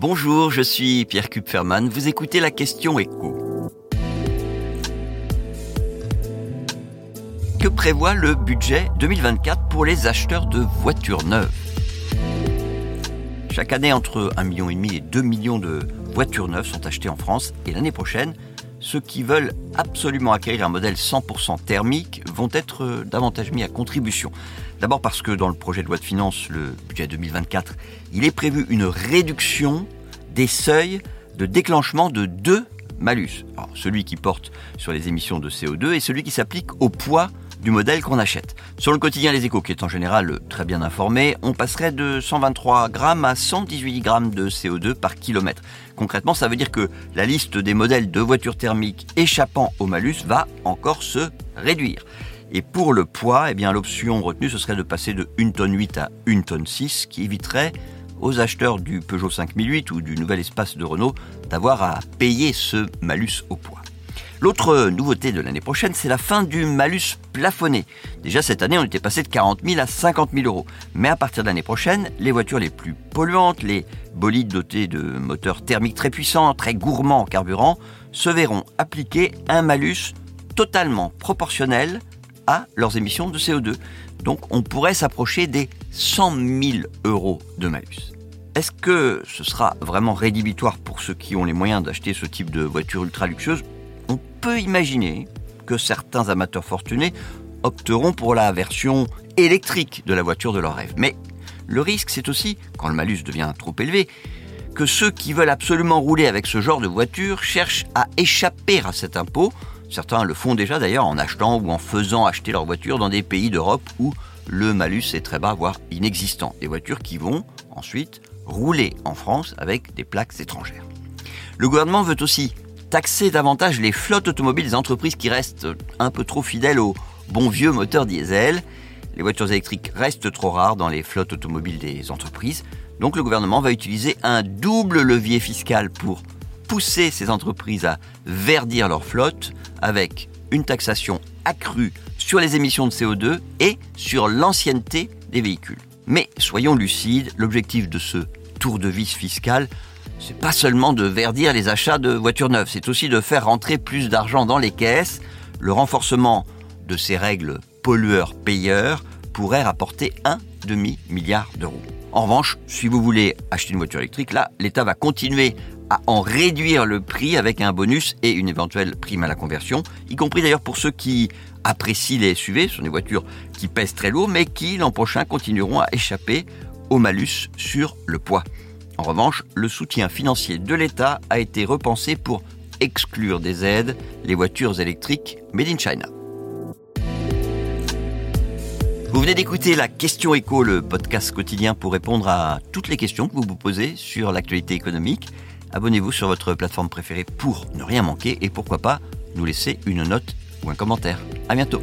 Bonjour, je suis Pierre Kupferman. Vous écoutez la question écho. Que prévoit le budget 2024 pour les acheteurs de voitures neuves? Chaque année, entre 1,5 million et 2 millions de voitures neuves sont achetées en France et l'année prochaine, ceux qui veulent absolument acquérir un modèle 100% thermique vont être davantage mis à contribution. D'abord parce que dans le projet de loi de finances, le budget 2024, il est prévu une réduction des seuils de déclenchement de deux malus. celui qui porte sur les émissions de CO2 et celui qui s'applique au poids du modèle qu'on achète. Sur le quotidien Les Échos, qui est en général très bien informé, on passerait de 123 grammes à 118 grammes de CO2 par kilomètre. Concrètement, ça veut dire que la liste des modèles de voitures thermiques échappant au malus va encore se réduire. Et pour le poids, eh l'option retenue, ce serait de passer de 1 tonne 8 à 1 tonne 6, qui éviterait aux acheteurs du Peugeot 5008 ou du nouvel espace de Renault d'avoir à payer ce malus au poids. L'autre nouveauté de l'année prochaine, c'est la fin du malus plafonné. Déjà cette année, on était passé de 40 000 à 50 000 euros. Mais à partir de l'année prochaine, les voitures les plus polluantes, les bolides dotés de moteurs thermiques très puissants, très gourmands en carburant, se verront appliquer un malus totalement proportionnel à leurs émissions de CO2. Donc on pourrait s'approcher des 100 000 euros de malus. Est-ce que ce sera vraiment rédhibitoire pour ceux qui ont les moyens d'acheter ce type de voiture ultra luxueuse peut imaginer que certains amateurs fortunés opteront pour la version électrique de la voiture de leur rêve. Mais le risque, c'est aussi, quand le malus devient trop élevé, que ceux qui veulent absolument rouler avec ce genre de voiture cherchent à échapper à cet impôt. Certains le font déjà d'ailleurs en achetant ou en faisant acheter leur voiture dans des pays d'Europe où le malus est très bas, voire inexistant. Des voitures qui vont ensuite rouler en France avec des plaques étrangères. Le gouvernement veut aussi taxer davantage les flottes automobiles des entreprises qui restent un peu trop fidèles aux bons vieux moteurs diesel. Les voitures électriques restent trop rares dans les flottes automobiles des entreprises. Donc le gouvernement va utiliser un double levier fiscal pour pousser ces entreprises à verdir leur flotte avec une taxation accrue sur les émissions de CO2 et sur l'ancienneté des véhicules. Mais soyons lucides, l'objectif de ce tour de vis fiscal c'est pas seulement de verdir les achats de voitures neuves, c'est aussi de faire rentrer plus d'argent dans les caisses. Le renforcement de ces règles pollueurs-payeurs pourrait rapporter un demi-milliard d'euros. En revanche, si vous voulez acheter une voiture électrique, là, l'État va continuer à en réduire le prix avec un bonus et une éventuelle prime à la conversion, y compris d'ailleurs pour ceux qui apprécient les SUV, ce sont des voitures qui pèsent très lourd, mais qui l'an prochain continueront à échapper au malus sur le poids. En revanche, le soutien financier de l'État a été repensé pour exclure des aides les voitures électriques made in China. Vous venez d'écouter la Question Éco, le podcast quotidien pour répondre à toutes les questions que vous vous posez sur l'actualité économique. Abonnez-vous sur votre plateforme préférée pour ne rien manquer et pourquoi pas nous laisser une note ou un commentaire. À bientôt.